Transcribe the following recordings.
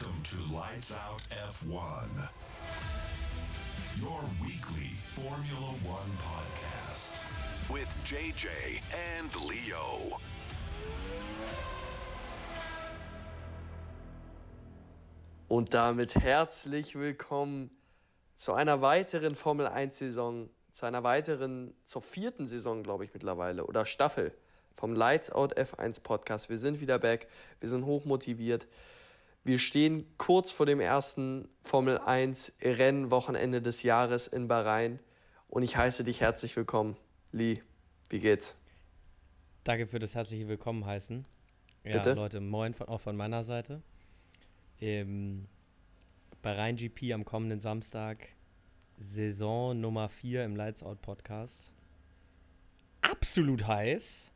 Welcome to Lights Out F1, your weekly Formula One podcast with JJ and Leo. Und damit herzlich willkommen zu einer weiteren Formel 1 Saison, zu einer weiteren, zur vierten Saison, glaube ich mittlerweile, oder Staffel vom Lights Out F1 Podcast. Wir sind wieder back, wir sind hochmotiviert. Wir stehen kurz vor dem ersten Formel 1 Rennwochenende des Jahres in Bahrain und ich heiße dich herzlich willkommen. Lee, wie geht's? Danke für das herzliche Willkommen heißen. Ja, Bitte? Leute, moin von, auch von meiner Seite. Im Bahrain GP am kommenden Samstag, Saison Nummer 4 im Lights Out Podcast. Absolut heiß.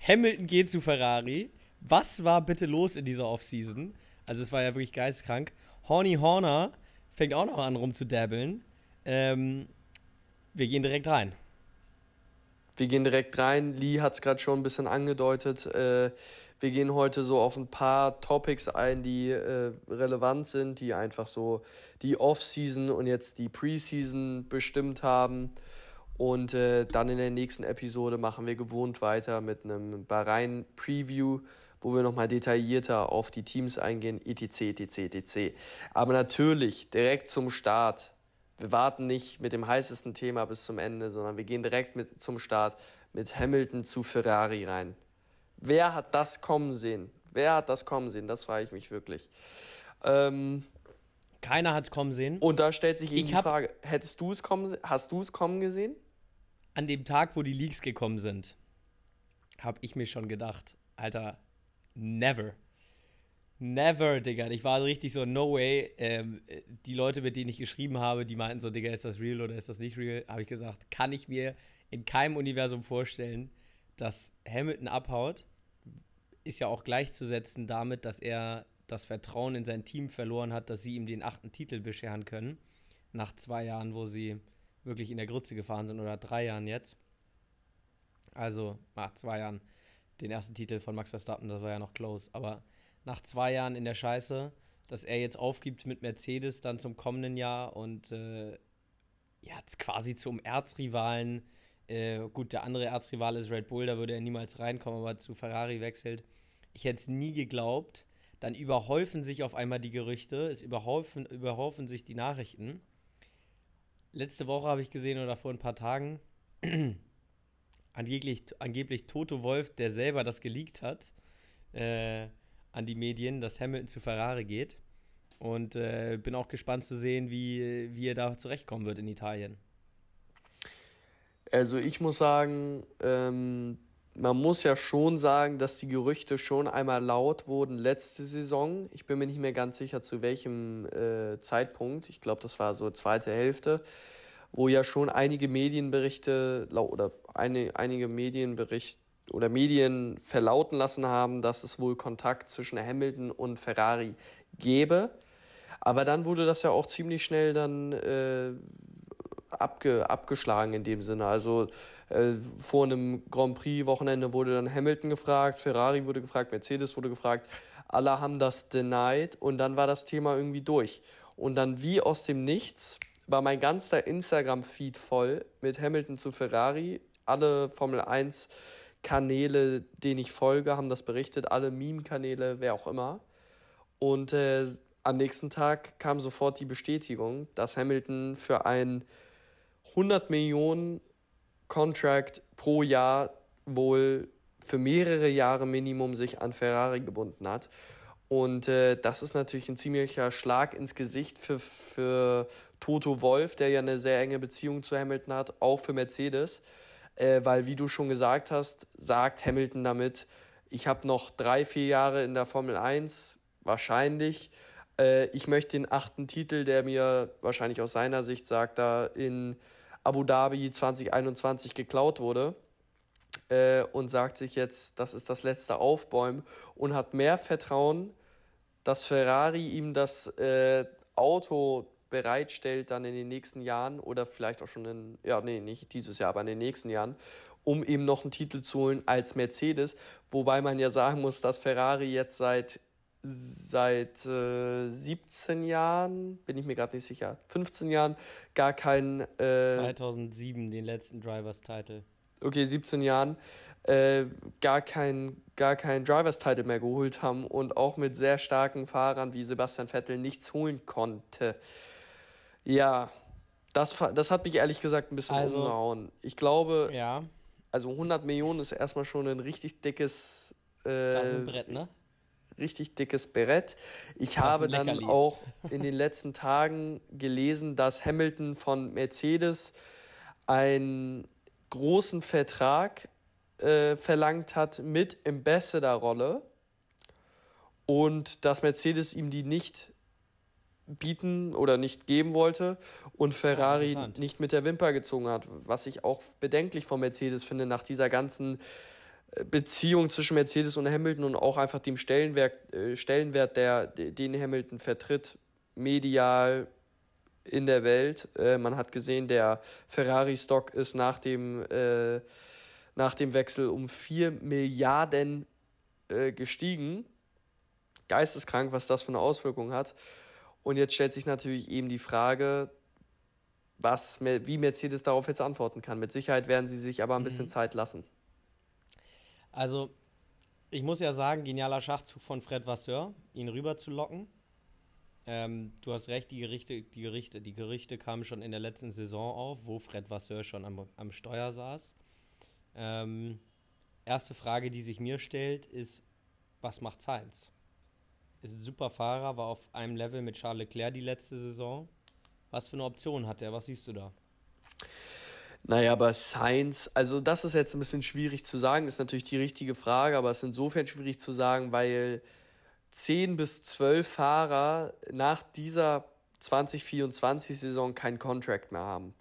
Hamilton geht zu Ferrari. Was war bitte los in dieser Offseason? Also es war ja wirklich geistkrank. Horny Horner fängt auch noch an rumzudabbeln. Ähm, wir gehen direkt rein. Wir gehen direkt rein. Lee hat es gerade schon ein bisschen angedeutet. Äh, wir gehen heute so auf ein paar Topics ein, die äh, relevant sind, die einfach so die Off-Season und jetzt die Preseason bestimmt haben. Und äh, dann in der nächsten Episode machen wir gewohnt weiter mit einem Bahrain-Preview, wo wir nochmal detaillierter auf die Teams eingehen, etc., etc., etc. Aber natürlich direkt zum Start wir warten nicht mit dem heißesten Thema bis zum Ende, sondern wir gehen direkt mit zum Start mit Hamilton zu Ferrari rein. Wer hat das kommen sehen? Wer hat das kommen sehen? Das frage ich mich wirklich. Ähm, Keiner hat es kommen sehen. und da stellt sich eben die Frage, hättest du es kommen, hast du es kommen gesehen? an dem Tag, wo die Leaks gekommen sind, habe ich mir schon gedacht, Alter, never. Never, Digga. Ich war richtig so, no way. Ähm, äh, die Leute, mit denen ich geschrieben habe, die meinten so, Digga, ist das real oder ist das nicht real? Habe ich gesagt, kann ich mir in keinem Universum vorstellen, dass Hamilton abhaut. Ist ja auch gleichzusetzen damit, dass er das Vertrauen in sein Team verloren hat, dass sie ihm den achten Titel bescheren können. Nach zwei Jahren, wo sie wirklich in der Grütze gefahren sind oder drei Jahren jetzt. Also nach zwei Jahren den ersten Titel von Max Verstappen, das war ja noch close. Aber nach zwei Jahren in der Scheiße, dass er jetzt aufgibt mit Mercedes dann zum kommenden Jahr und äh, ja, quasi zum Erzrivalen. Äh, gut, der andere Erzrivale ist Red Bull, da würde er niemals reinkommen, aber zu Ferrari wechselt. Ich hätte es nie geglaubt. Dann überhäufen sich auf einmal die Gerüchte, es überhäufen, überhäufen sich die Nachrichten. Letzte Woche habe ich gesehen oder vor ein paar Tagen, angeblich, angeblich Toto Wolf, der selber das geleakt hat, äh, an die Medien, dass Hamilton zu Ferrari geht. Und äh, bin auch gespannt zu sehen, wie, wie er da zurechtkommen wird in Italien. Also ich muss sagen, ähm, man muss ja schon sagen, dass die Gerüchte schon einmal laut wurden letzte Saison. Ich bin mir nicht mehr ganz sicher, zu welchem äh, Zeitpunkt. Ich glaube, das war so zweite Hälfte, wo ja schon einige Medienberichte oder einige Medienberichte oder Medien verlauten lassen haben, dass es wohl Kontakt zwischen Hamilton und Ferrari gäbe. Aber dann wurde das ja auch ziemlich schnell dann äh, abge, abgeschlagen in dem Sinne. Also äh, vor einem Grand Prix-Wochenende wurde dann Hamilton gefragt, Ferrari wurde gefragt, Mercedes wurde gefragt. Alle haben das denied und dann war das Thema irgendwie durch. Und dann wie aus dem Nichts war mein ganzer Instagram-Feed voll mit Hamilton zu Ferrari. Alle Formel 1 Kanäle, denen ich folge, haben das berichtet. Alle Meme-Kanäle, wer auch immer. Und äh, am nächsten Tag kam sofort die Bestätigung, dass Hamilton für ein 100 Millionen Contract pro Jahr wohl für mehrere Jahre Minimum sich an Ferrari gebunden hat. Und äh, das ist natürlich ein ziemlicher Schlag ins Gesicht für, für Toto Wolf, der ja eine sehr enge Beziehung zu Hamilton hat, auch für Mercedes. Äh, weil, wie du schon gesagt hast, sagt Hamilton damit, ich habe noch drei, vier Jahre in der Formel 1, wahrscheinlich. Äh, ich möchte den achten Titel, der mir wahrscheinlich aus seiner Sicht sagt, da in Abu Dhabi 2021 geklaut wurde. Äh, und sagt sich jetzt, das ist das letzte Aufbäumen und hat mehr Vertrauen, dass Ferrari ihm das äh, Auto bereitstellt dann in den nächsten Jahren oder vielleicht auch schon in, ja, nee, nicht dieses Jahr, aber in den nächsten Jahren, um eben noch einen Titel zu holen als Mercedes. Wobei man ja sagen muss, dass Ferrari jetzt seit seit äh, 17 Jahren, bin ich mir gerade nicht sicher, 15 Jahren gar kein. Äh, 2007 den letzten Drivers Title. Okay, 17 Jahren äh, gar kein gar keinen Drivers Title mehr geholt haben und auch mit sehr starken Fahrern wie Sebastian Vettel nichts holen konnte. Ja, das, das hat mich ehrlich gesagt ein bisschen also, umgehauen. Ich glaube, ja. also 100 Millionen ist erstmal schon ein richtig dickes. Äh, das ist ein Brett, ne? richtig dickes Brett. Ich habe dann Leckerli. auch in den letzten Tagen gelesen, dass Hamilton von Mercedes einen großen Vertrag äh, verlangt hat mit Ambassador-Rolle. Und dass Mercedes ihm die nicht bieten oder nicht geben wollte und Ferrari ja, nicht mit der Wimper gezogen hat, was ich auch bedenklich von Mercedes finde nach dieser ganzen Beziehung zwischen Mercedes und Hamilton und auch einfach dem Stellenwert, äh, Stellenwert der, den Hamilton vertritt, medial in der Welt. Äh, man hat gesehen, der Ferrari-Stock ist nach dem, äh, nach dem Wechsel um 4 Milliarden äh, gestiegen. Geisteskrank, was das für eine Auswirkung hat. Und jetzt stellt sich natürlich eben die Frage, was, wie Mercedes darauf jetzt antworten kann. Mit Sicherheit werden sie sich aber ein bisschen mhm. Zeit lassen. Also, ich muss ja sagen, genialer Schachzug von Fred Vasseur, ihn rüber zu locken. Ähm, du hast recht, die Gerichte, die Gerichte, die Gerüchte kamen schon in der letzten Saison auf, wo Fred Vasseur schon am, am Steuer saß. Ähm, erste Frage, die sich mir stellt, ist, was macht Sainz? Ist ein super Fahrer, war auf einem Level mit Charles Leclerc die letzte Saison. Was für eine Option hat er? Was siehst du da? Naja, aber Science, also das ist jetzt ein bisschen schwierig zu sagen, ist natürlich die richtige Frage, aber es ist insofern schwierig zu sagen, weil 10 bis 12 Fahrer nach dieser 2024-Saison keinen Contract mehr haben.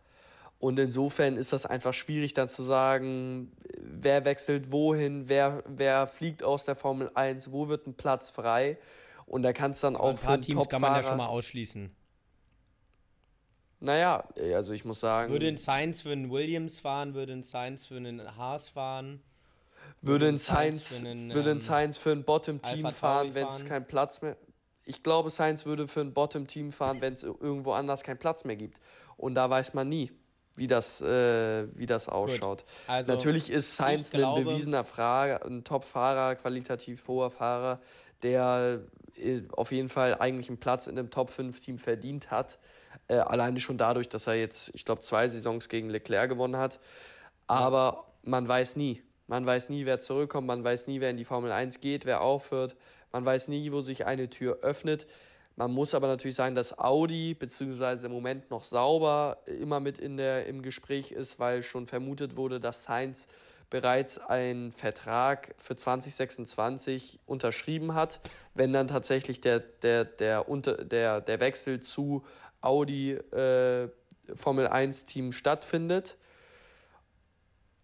Und insofern ist das einfach schwierig dann zu sagen, wer wechselt wohin, wer, wer fliegt aus der Formel 1, wo wird ein Platz frei. Und da kannst dann auch ein paar Teams kann man ja schon mal ausschließen. Naja, also ich muss sagen. Würde ein Science für einen Williams fahren, würde ein Science für einen Haas fahren. Würde ein Science, einen, würde ein ähm, Science für ein Bottom-Team fahren, wenn es keinen Platz mehr. Ich glaube, Science würde für ein Bottom-Team fahren, wenn es irgendwo anders keinen Platz mehr gibt. Und da weiß man nie, wie das, äh, wie das ausschaut. Also, Natürlich ist Science ein bewiesener Fahrer, ein Top-Fahrer, qualitativ hoher Fahrer, der äh, auf jeden Fall eigentlich einen Platz in einem Top-5-Team verdient hat. Äh, alleine schon dadurch, dass er jetzt, ich glaube, zwei Saisons gegen Leclerc gewonnen hat. Aber man weiß nie. Man weiß nie, wer zurückkommt, man weiß nie, wer in die Formel 1 geht, wer aufhört. Man weiß nie, wo sich eine Tür öffnet. Man muss aber natürlich sagen, dass Audi, beziehungsweise im Moment noch sauber, immer mit in der, im Gespräch ist, weil schon vermutet wurde, dass Sainz bereits einen Vertrag für 2026 unterschrieben hat. Wenn dann tatsächlich der, der, der, unter, der, der Wechsel zu Audi äh, Formel 1 Team stattfindet.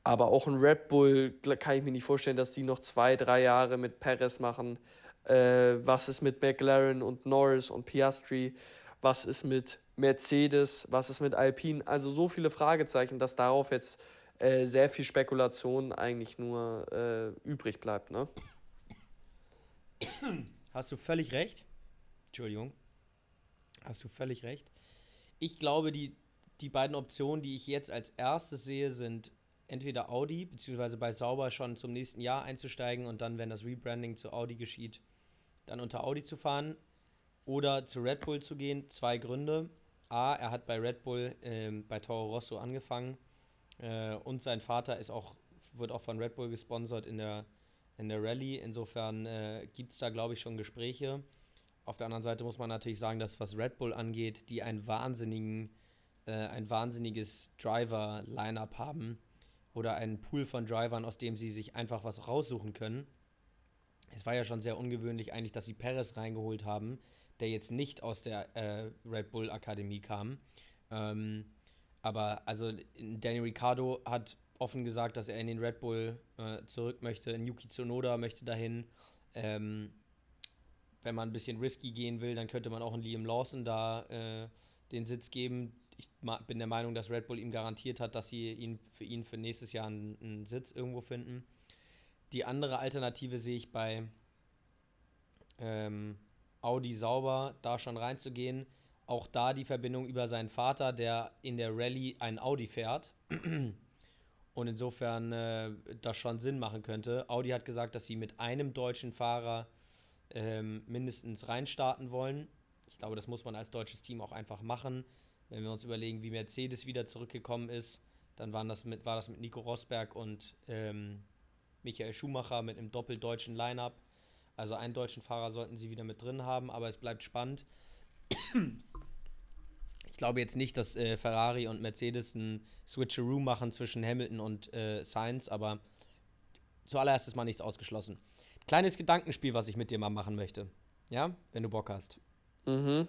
Aber auch ein Red Bull kann ich mir nicht vorstellen, dass die noch zwei, drei Jahre mit Perez machen. Äh, was ist mit McLaren und Norris und Piastri? Was ist mit Mercedes? Was ist mit Alpine? Also so viele Fragezeichen, dass darauf jetzt äh, sehr viel Spekulation eigentlich nur äh, übrig bleibt. Ne? Hast du völlig recht. Entschuldigung. Hast du völlig recht. Ich glaube, die, die beiden Optionen, die ich jetzt als erstes sehe, sind entweder Audi, beziehungsweise bei Sauber schon zum nächsten Jahr einzusteigen und dann, wenn das Rebranding zu Audi geschieht, dann unter Audi zu fahren oder zu Red Bull zu gehen. Zwei Gründe. A, er hat bei Red Bull ähm, bei Toro Rosso angefangen äh, und sein Vater ist auch, wird auch von Red Bull gesponsert in der, in der Rallye. Insofern äh, gibt es da, glaube ich, schon Gespräche. Auf der anderen Seite muss man natürlich sagen, dass was Red Bull angeht, die einen wahnsinnigen, äh, ein wahnsinniges Driver-Line-Up haben oder einen Pool von Drivern, aus dem sie sich einfach was raussuchen können. Es war ja schon sehr ungewöhnlich eigentlich, dass sie Perez reingeholt haben, der jetzt nicht aus der äh, Red Bull Akademie kam. Ähm, aber also Danny Ricciardo hat offen gesagt, dass er in den Red Bull äh, zurück möchte. Yuki Tsunoda möchte dahin. Ähm, wenn man ein bisschen risky gehen will, dann könnte man auch einen Liam Lawson da äh, den Sitz geben. Ich bin der Meinung, dass Red Bull ihm garantiert hat, dass sie ihn für ihn für nächstes Jahr einen, einen Sitz irgendwo finden. Die andere Alternative sehe ich bei, Ähm, Audi sauber, da schon reinzugehen. Auch da die Verbindung über seinen Vater, der in der Rallye ein Audi fährt. Und insofern äh, das schon Sinn machen könnte. Audi hat gesagt, dass sie mit einem deutschen Fahrer ähm, mindestens reinstarten wollen. Ich glaube, das muss man als deutsches Team auch einfach machen. Wenn wir uns überlegen, wie Mercedes wieder zurückgekommen ist, dann waren das mit, war das mit Nico Rosberg und ähm, Michael Schumacher mit einem doppeldeutschen Line-up. Also einen deutschen Fahrer sollten sie wieder mit drin haben, aber es bleibt spannend. Ich glaube jetzt nicht, dass äh, Ferrari und Mercedes ein Switcheroo machen zwischen Hamilton und äh, Sainz, aber zuallererst ist mal nichts ausgeschlossen. Kleines Gedankenspiel, was ich mit dir mal machen möchte. Ja, wenn du Bock hast. Mhm.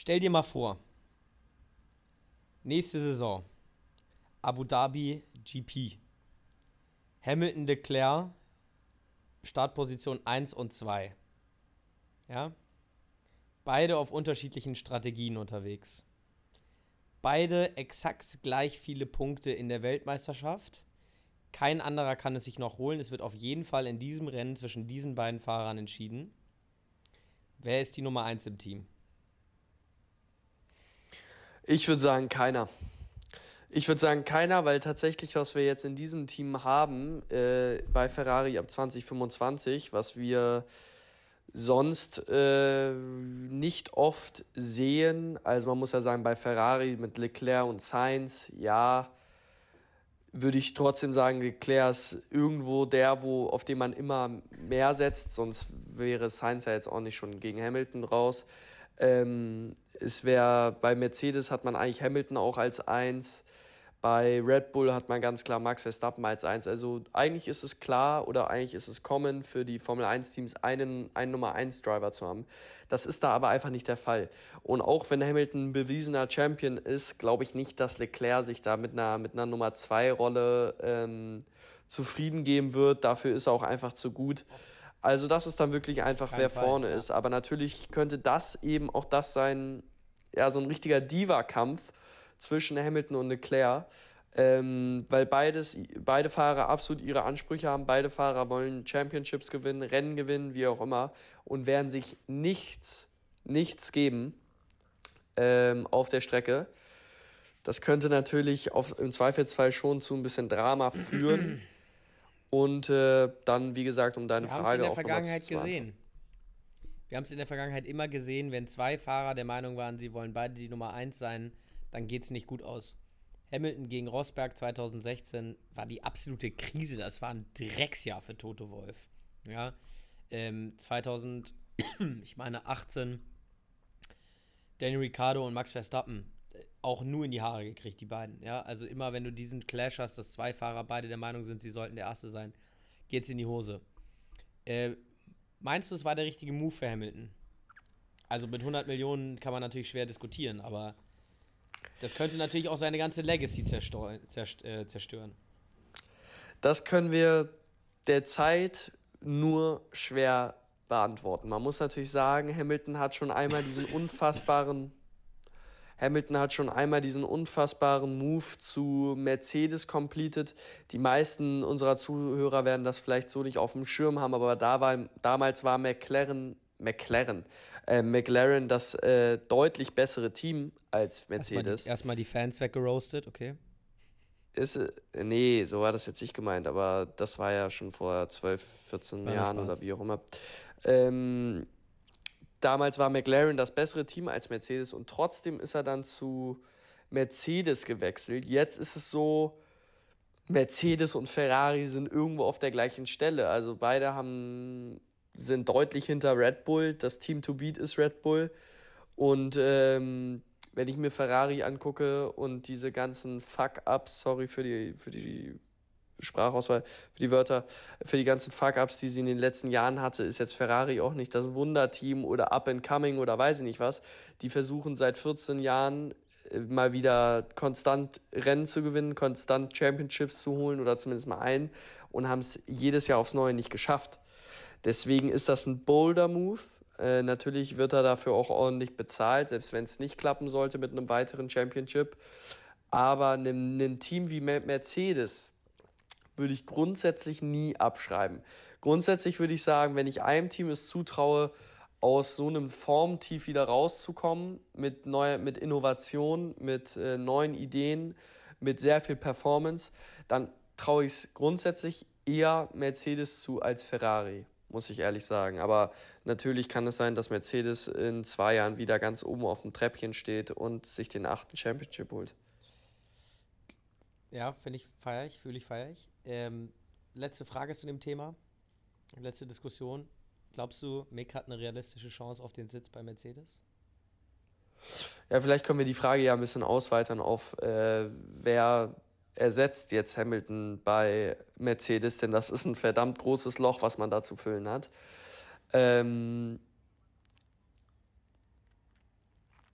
Stell dir mal vor, nächste Saison, Abu Dhabi GP. Hamilton Leclerc, Startposition 1 und 2. Ja? Beide auf unterschiedlichen Strategien unterwegs. Beide exakt gleich viele Punkte in der Weltmeisterschaft. Kein anderer kann es sich noch holen. Es wird auf jeden Fall in diesem Rennen zwischen diesen beiden Fahrern entschieden. Wer ist die Nummer 1 im Team? Ich würde sagen, keiner. Ich würde sagen, keiner, weil tatsächlich, was wir jetzt in diesem Team haben, äh, bei Ferrari ab 2025, was wir sonst äh, nicht oft sehen. Also man muss ja sagen, bei Ferrari mit Leclerc und Sainz, ja, würde ich trotzdem sagen, Leclerc ist irgendwo der, wo, auf den man immer mehr setzt, sonst wäre Sainz ja jetzt auch nicht schon gegen Hamilton raus. Ähm, es wäre bei Mercedes hat man eigentlich Hamilton auch als Eins. Bei Red Bull hat man ganz klar Max Verstappen als eins. Also eigentlich ist es klar oder eigentlich ist es common für die Formel 1 Teams einen, einen Nummer 1 Driver zu haben. Das ist da aber einfach nicht der Fall. Und auch wenn Hamilton ein bewiesener Champion ist, glaube ich nicht, dass Leclerc sich da mit einer, mit einer Nummer 2 Rolle ähm, zufrieden geben wird. Dafür ist er auch einfach zu gut. Also das ist dann wirklich einfach, Kein wer Fall, vorne ja. ist. Aber natürlich könnte das eben auch das sein, ja, so ein richtiger Diva-Kampf zwischen Hamilton und Leclerc. Ähm, weil beides, beide Fahrer absolut ihre Ansprüche haben. Beide Fahrer wollen Championships gewinnen, Rennen gewinnen, wie auch immer, und werden sich nichts, nichts geben ähm, auf der Strecke. Das könnte natürlich auf, im Zweifelsfall schon zu ein bisschen Drama führen. Und äh, dann, wie gesagt, um deine Wir Frage auch in der Vergangenheit gesehen. Wir haben es in der Vergangenheit immer gesehen, wenn zwei Fahrer der Meinung waren, sie wollen beide die Nummer 1 sein, dann geht es nicht gut aus. Hamilton gegen Rosberg 2016 war die absolute Krise. Das war ein Drecksjahr für Toto Wolf. Ja, ähm, 2000, ich meine 18, Daniel Ricciardo und Max Verstappen auch nur in die Haare gekriegt, die beiden. Ja, also immer wenn du diesen Clash hast, dass zwei Fahrer beide der Meinung sind, sie sollten der Erste sein, geht's in die Hose. Äh, meinst du, es war der richtige Move für Hamilton? Also mit 100 Millionen kann man natürlich schwer diskutieren, aber das könnte natürlich auch seine ganze Legacy äh, zerstören. Das können wir derzeit nur schwer beantworten. Man muss natürlich sagen, Hamilton hat schon einmal diesen unfassbaren Hamilton hat schon einmal diesen unfassbaren Move zu Mercedes completed. Die meisten unserer Zuhörer werden das vielleicht so nicht auf dem Schirm haben, aber da war, damals war McLaren McLaren. Äh, McLaren das äh, deutlich bessere Team als Mercedes. Erstmal die, erstmal die Fans weggeroastet, okay. Ist, äh, nee, so war das jetzt nicht gemeint, aber das war ja schon vor 12, 14 war Jahren oder wie auch immer. Ähm, damals war McLaren das bessere Team als Mercedes und trotzdem ist er dann zu Mercedes gewechselt. Jetzt ist es so, Mercedes und Ferrari sind irgendwo auf der gleichen Stelle. Also beide haben sind deutlich hinter Red Bull. Das Team to beat ist Red Bull. Und ähm, wenn ich mir Ferrari angucke und diese ganzen Fuck-Ups, sorry für die, für die Sprachauswahl, für die Wörter, für die ganzen Fuck-Ups, die sie in den letzten Jahren hatte, ist jetzt Ferrari auch nicht das Wunderteam oder Up and Coming oder weiß ich nicht was. Die versuchen seit 14 Jahren äh, mal wieder konstant Rennen zu gewinnen, konstant Championships zu holen oder zumindest mal einen und haben es jedes Jahr aufs Neue nicht geschafft. Deswegen ist das ein bolder Move. Äh, natürlich wird er dafür auch ordentlich bezahlt, selbst wenn es nicht klappen sollte mit einem weiteren Championship. Aber ein Team wie Mercedes würde ich grundsätzlich nie abschreiben. Grundsätzlich würde ich sagen, wenn ich einem Team es zutraue, aus so einem Formtief wieder rauszukommen, mit, neu, mit Innovation, mit äh, neuen Ideen, mit sehr viel Performance, dann traue ich es grundsätzlich eher Mercedes zu als Ferrari, muss ich ehrlich sagen. Aber natürlich kann es sein, dass Mercedes in zwei Jahren wieder ganz oben auf dem Treppchen steht und sich den achten Championship holt. Ja, finde ich feierig, fühle ich feierig. Ähm, letzte Frage zu dem Thema. Letzte Diskussion. Glaubst du, Mick hat eine realistische Chance auf den Sitz bei Mercedes? Ja, vielleicht können wir die Frage ja ein bisschen ausweitern auf, äh, wer ersetzt jetzt Hamilton bei Mercedes, denn das ist ein verdammt großes Loch, was man da zu füllen hat. Ähm,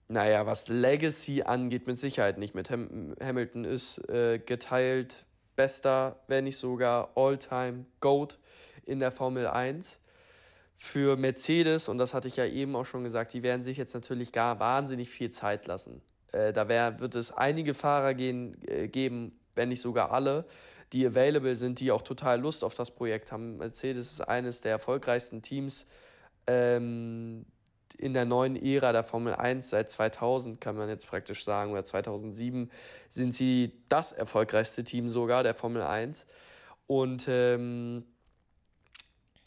naja, was Legacy angeht, mit Sicherheit nicht. Mit Ham Hamilton ist äh, geteilt bester, wenn nicht sogar All-Time GOAT in der Formel 1. Für Mercedes, und das hatte ich ja eben auch schon gesagt, die werden sich jetzt natürlich gar wahnsinnig viel Zeit lassen. Äh, da wär, wird es einige Fahrer gehen, äh, geben, wenn nicht sogar alle, die available sind, die auch total Lust auf das Projekt haben. Mercedes ist eines der erfolgreichsten Teams ähm, in der neuen Ära der Formel 1 seit 2000, kann man jetzt praktisch sagen, oder 2007 sind sie das erfolgreichste Team sogar der Formel 1. Und ähm,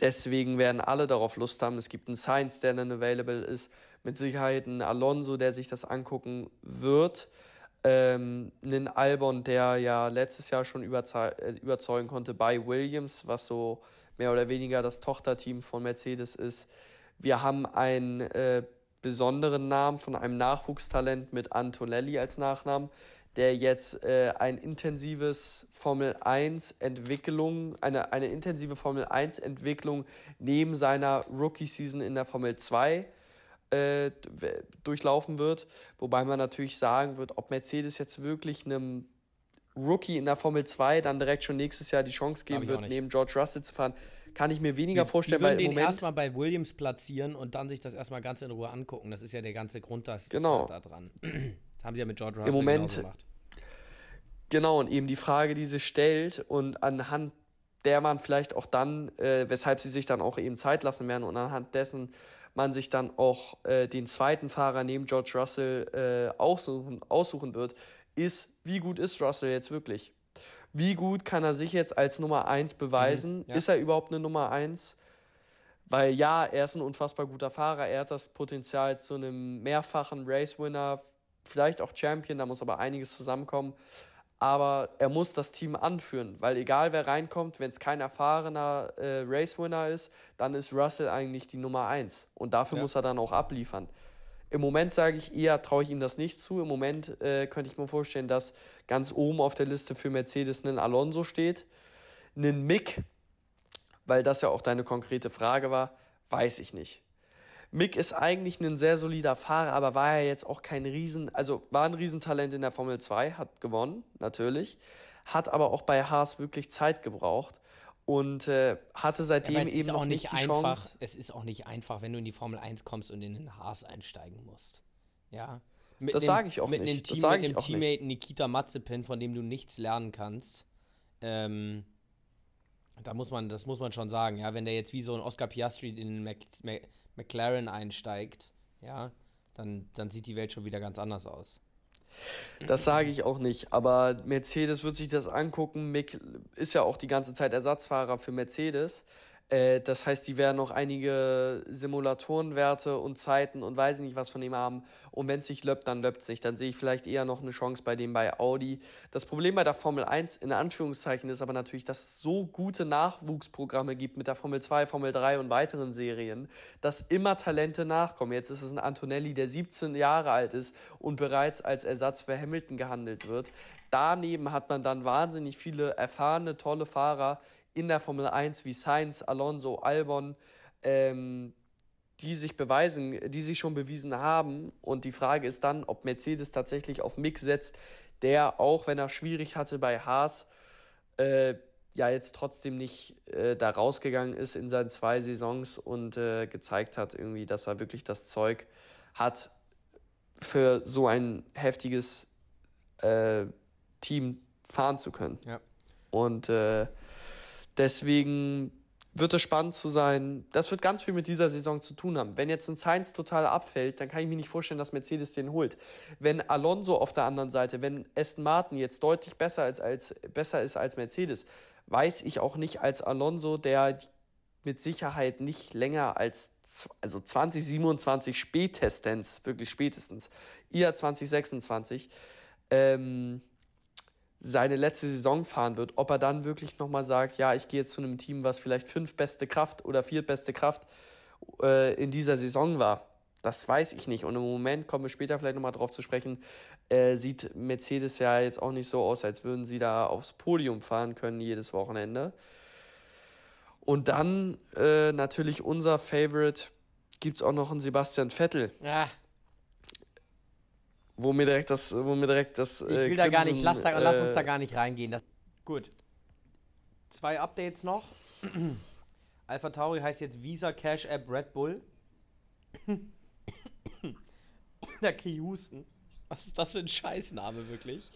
deswegen werden alle darauf Lust haben. Es gibt einen Science, der dann available ist. Mit Sicherheit ein Alonso, der sich das angucken wird. Ähm, einen Albon, der ja letztes Jahr schon äh, überzeugen konnte bei Williams, was so mehr oder weniger das Tochterteam von Mercedes ist. Wir haben einen äh, besonderen Namen von einem Nachwuchstalent mit Antonelli als Nachnamen, der jetzt äh, ein intensives Formel 1 Entwicklung, eine, eine intensive Formel 1 Entwicklung neben seiner Rookie-Season in der Formel 2 äh, durchlaufen wird. Wobei man natürlich sagen wird, ob Mercedes jetzt wirklich einem Rookie in der Formel 2 dann direkt schon nächstes Jahr die Chance geben wird, neben George Russell zu fahren, kann ich mir weniger die, vorstellen, die weil im den Moment erstmal bei Williams platzieren und dann sich das erstmal ganz in Ruhe angucken. Das ist ja der ganze Grund das genau. da dran. Das haben sie ja mit George Russell Im Moment, gemacht. Genau, und eben die Frage, die sich stellt und anhand der man vielleicht auch dann, äh, weshalb sie sich dann auch eben Zeit lassen werden und anhand dessen man sich dann auch äh, den zweiten Fahrer neben George Russell äh, aussuchen, aussuchen wird, ist, wie gut ist Russell jetzt wirklich? Wie gut kann er sich jetzt als Nummer 1 beweisen? Mhm, ja. Ist er überhaupt eine Nummer 1? Weil ja, er ist ein unfassbar guter Fahrer, er hat das Potenzial zu einem mehrfachen Race-Winner, vielleicht auch Champion, da muss aber einiges zusammenkommen aber er muss das Team anführen, weil egal wer reinkommt, wenn es kein erfahrener äh, Race-Winner ist, dann ist Russell eigentlich die Nummer 1 und dafür ja. muss er dann auch abliefern. Im Moment sage ich eher, traue ich ihm das nicht zu. Im Moment äh, könnte ich mir vorstellen, dass ganz oben auf der Liste für Mercedes ein Alonso steht. Ein Mick, weil das ja auch deine konkrete Frage war, weiß ich nicht. Mick ist eigentlich ein sehr solider Fahrer, aber war ja jetzt auch kein Riesen, also war ein Riesentalent in der Formel 2, hat gewonnen, natürlich, hat aber auch bei Haas wirklich Zeit gebraucht und äh, hatte seitdem ja, eben noch nicht die einfach, Chance. Es ist auch nicht einfach, wenn du in die Formel 1 kommst und in den Haas einsteigen musst. Ja. Mit das sage ich auch mit nicht. Team, das sage ich auch Teammate nicht. Nikita Mazepin, von dem du nichts lernen kannst. Ähm, da muss man, das muss man schon sagen, ja, wenn der jetzt wie so ein Oscar Piastri in Mac, Mac, McLaren einsteigt, ja, dann, dann sieht die Welt schon wieder ganz anders aus. Das sage ich auch nicht, aber Mercedes wird sich das angucken. Mick ist ja auch die ganze Zeit Ersatzfahrer für Mercedes. Äh, das heißt, die werden noch einige Simulatorenwerte und Zeiten und weiß nicht was von ihm haben. Und wenn es sich löppt, dann löppt es nicht. Dann sehe ich vielleicht eher noch eine Chance bei dem bei Audi. Das Problem bei der Formel 1 in Anführungszeichen ist aber natürlich, dass es so gute Nachwuchsprogramme gibt mit der Formel 2, Formel 3 und weiteren Serien, dass immer Talente nachkommen. Jetzt ist es ein Antonelli, der 17 Jahre alt ist und bereits als Ersatz für Hamilton gehandelt wird. Daneben hat man dann wahnsinnig viele erfahrene, tolle Fahrer, in der Formel 1 wie Sainz, Alonso, Albon, ähm, die sich beweisen, die sich schon bewiesen haben. Und die Frage ist dann, ob Mercedes tatsächlich auf Mick setzt, der auch, wenn er schwierig hatte bei Haas, äh, ja jetzt trotzdem nicht äh, da rausgegangen ist in seinen zwei Saisons und äh, gezeigt hat, irgendwie, dass er wirklich das Zeug hat, für so ein heftiges äh, Team fahren zu können. Ja. Und äh, Deswegen wird es spannend zu sein. Das wird ganz viel mit dieser Saison zu tun haben. Wenn jetzt ein Sainz total abfällt, dann kann ich mir nicht vorstellen, dass Mercedes den holt. Wenn Alonso auf der anderen Seite, wenn Aston Martin jetzt deutlich besser, als, als, besser ist als Mercedes, weiß ich auch nicht als Alonso, der mit Sicherheit nicht länger als also 2027 spätestens, wirklich spätestens, eher 2026, ähm, seine letzte Saison fahren wird, ob er dann wirklich nochmal sagt, ja, ich gehe jetzt zu einem Team, was vielleicht fünf beste Kraft oder viertbeste Kraft äh, in dieser Saison war. Das weiß ich nicht. Und im Moment kommen wir später vielleicht nochmal drauf zu sprechen. Äh, sieht Mercedes ja jetzt auch nicht so aus, als würden sie da aufs Podium fahren können jedes Wochenende. Und dann äh, natürlich unser Favorite gibt es auch noch einen Sebastian Vettel. Ja, wo mir direkt das, wo mir direkt das. Äh, ich will da gar nicht, lass, da, äh, lass uns da gar nicht reingehen. Das, gut. Zwei Updates noch. Alpha Tauri heißt jetzt Visa Cash App Red Bull. Der Key Houston. Was ist das für ein Scheißname, wirklich?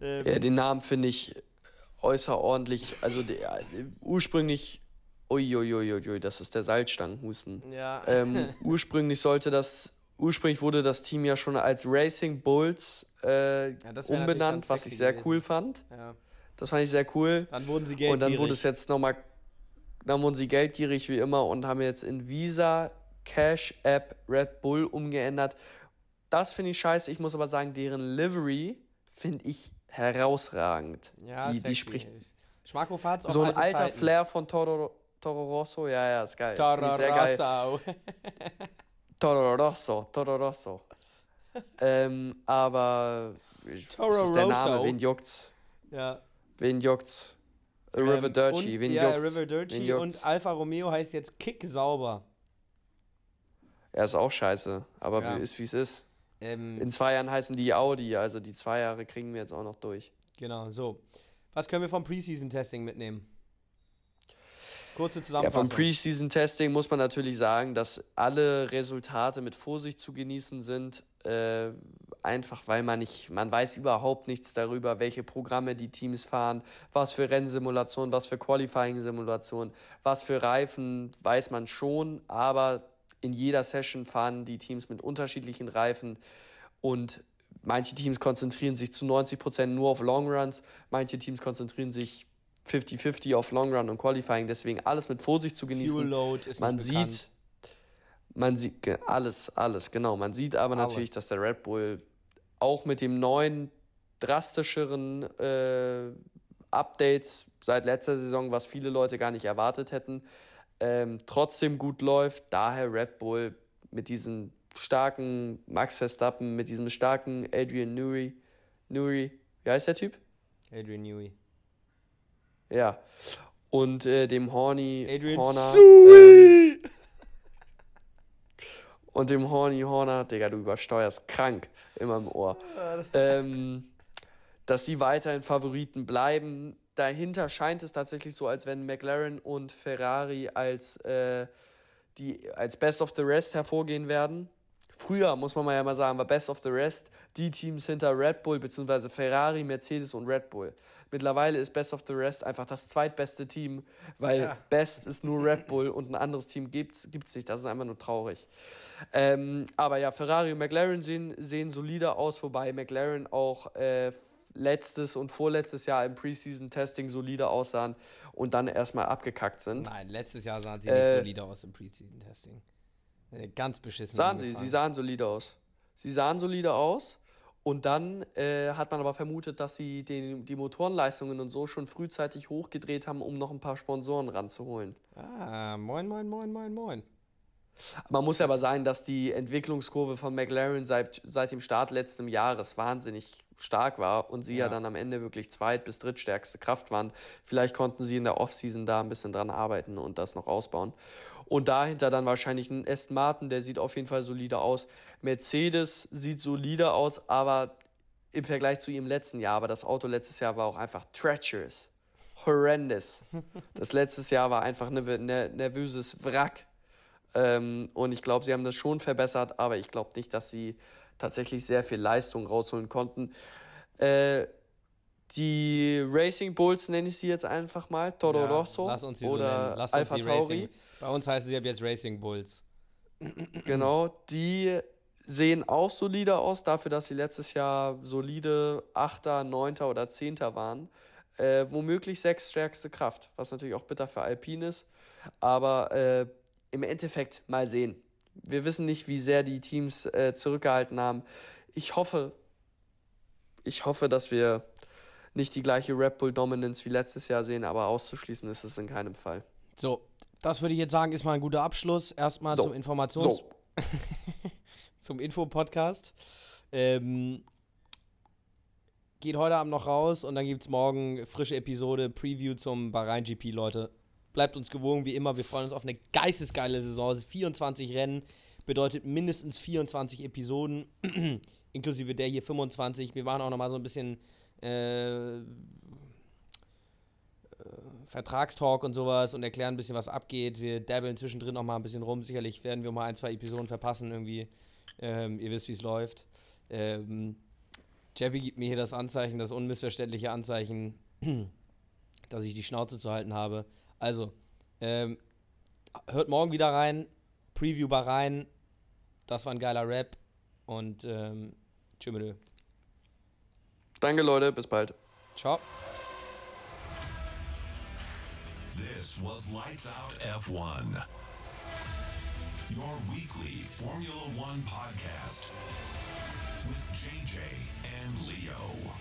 Ähm, ja, den Namen finde ich äußerordentlich. Also der, ursprünglich. Uiuiuiui, das ist der Salzstangenhusten. Ja. Ähm, ursprünglich sollte das ursprünglich wurde das Team ja schon als Racing Bulls äh, ja, umbenannt, was ich sehr gewesen. cool fand. Ja. Das fand ich sehr cool. Dann wurden sie geldgierig. Und dann wurde es jetzt nochmal, dann wurden sie geldgierig wie immer und haben jetzt in Visa Cash App Red Bull umgeändert. Das finde ich scheiße. Ich muss aber sagen, deren Livery finde ich herausragend. Ja, die, die spricht. Schmacko So ein alter Zeiten. Flair von Toro, Toro Rosso, ja, ja, ist geil. Toro Rosso. Toro Rosso, Toro Rosso. ähm, aber Toro das ist der Name, wen juckt's? Ja. Wen juckt's? River ähm, Dirty, wen ja, juckt's? River Dirty und Alfa Romeo heißt jetzt Kick sauber. Er ist auch scheiße, aber ja. wie ist wie es ist. Ähm, In zwei Jahren heißen die Audi, also die zwei Jahre kriegen wir jetzt auch noch durch. Genau, so. Was können wir vom Preseason-Testing mitnehmen? Kurze Zusammenfassung. Ja, vom Preseason-Testing muss man natürlich sagen, dass alle Resultate mit Vorsicht zu genießen sind. Äh, einfach weil man nicht, man weiß überhaupt nichts darüber, welche Programme die Teams fahren, was für Rennsimulationen, was für Qualifying-Simulationen, was für Reifen, weiß man schon, aber in jeder Session fahren die Teams mit unterschiedlichen Reifen und manche Teams konzentrieren sich zu 90% nur auf Longruns, manche Teams konzentrieren sich 50-50 auf Long Run und Qualifying, deswegen alles mit Vorsicht zu genießen. Fuel Load ist man sieht, bekannt. man sieht alles, alles, genau. Man sieht aber, aber natürlich, dass der Red Bull auch mit dem neuen, drastischeren äh, Updates seit letzter Saison, was viele Leute gar nicht erwartet hätten, ähm, trotzdem gut läuft. Daher Red Bull mit diesem starken Max Verstappen, mit diesem starken Adrian Newey. Newey, wie heißt der Typ? Adrian Newey. Ja. Und äh, dem Horny Adrian Horner. Ähm, und dem Horny Horner, Digga, du übersteuerst krank immer im Ohr. ähm, dass sie weiterhin Favoriten bleiben. Dahinter scheint es tatsächlich so, als wenn McLaren und Ferrari als, äh, die, als Best of the Rest hervorgehen werden. Früher, muss man mal ja mal sagen, war Best of the Rest die Teams hinter Red Bull, beziehungsweise Ferrari, Mercedes und Red Bull. Mittlerweile ist Best of the Rest einfach das zweitbeste Team, weil ja. Best ist nur Red Bull und ein anderes Team gibt es nicht. Das ist einfach nur traurig. Ähm, aber ja, Ferrari und McLaren sehen, sehen solider aus, wobei McLaren auch äh, letztes und vorletztes Jahr im Preseason-Testing solider aussahen und dann erstmal abgekackt sind. Nein, letztes Jahr sahen sie äh, nicht solider aus im Preseason-Testing. Äh, ganz beschissen. Sahen sie, sie sahen solide aus. Sie sahen solide aus. Und dann äh, hat man aber vermutet, dass sie den, die Motorenleistungen und so schon frühzeitig hochgedreht haben, um noch ein paar Sponsoren ranzuholen. Ah, moin, moin, moin, moin, moin. Man muss ja aber sagen, dass die Entwicklungskurve von McLaren seit, seit dem Start letzten Jahres wahnsinnig stark war und sie ja. ja dann am Ende wirklich zweit- bis drittstärkste Kraft waren. Vielleicht konnten sie in der Offseason da ein bisschen dran arbeiten und das noch ausbauen. Und dahinter dann wahrscheinlich ein Aston Martin, der sieht auf jeden Fall solide aus. Mercedes sieht solide aus, aber im Vergleich zu ihrem letzten Jahr, aber das Auto letztes Jahr war auch einfach treacherous. Horrendous. Das letztes Jahr war einfach ein ne, nervöses Wrack. Ähm, und ich glaube, sie haben das schon verbessert, aber ich glaube nicht, dass sie tatsächlich sehr viel Leistung rausholen konnten. Äh, die Racing Bulls nenne ich sie jetzt einfach mal, Toro Ja, Rosso oder Alpha Tauri. Bei uns heißen sie ab jetzt Racing Bulls. Genau, die sehen auch solide aus, dafür, dass sie letztes Jahr solide Achter, Neunter oder Zehnter waren. Äh, womöglich sechs stärkste Kraft, was natürlich auch bitter für Alpine ist. Aber äh, im Endeffekt mal sehen. Wir wissen nicht, wie sehr die Teams äh, zurückgehalten haben. Ich hoffe, ich hoffe, dass wir nicht die gleiche Red Bull Dominance wie letztes Jahr sehen, aber auszuschließen ist es in keinem Fall. So, das würde ich jetzt sagen, ist mal ein guter Abschluss. Erstmal So, zum Informations... So, zum Info-Podcast. Ähm, geht heute Abend noch raus und dann gibt es morgen frische Episode, Preview zum Bahrain GP, Leute. Bleibt uns gewogen, wie immer. Wir freuen uns auf eine geistesgeile Saison. 24 Rennen bedeutet mindestens 24 Episoden, inklusive der hier 25. Wir machen auch nochmal so ein bisschen äh, Vertragstalk und sowas und erklären ein bisschen, was abgeht. Wir dabbeln zwischendrin noch mal ein bisschen rum. Sicherlich werden wir mal ein, zwei Episoden verpassen irgendwie. Ähm, ihr wisst, wie es läuft. Ähm, Jeffy gibt mir hier das Anzeichen, das unmissverständliche Anzeichen, dass ich die Schnauze zu halten habe. Also, ähm, hört morgen wieder rein. Preview rein. Das war ein geiler Rap. Und ähm, tschüss. danke Leute, bis bald. Ciao. Was Lights Out F1. Your weekly Formula One podcast with JJ and Leo.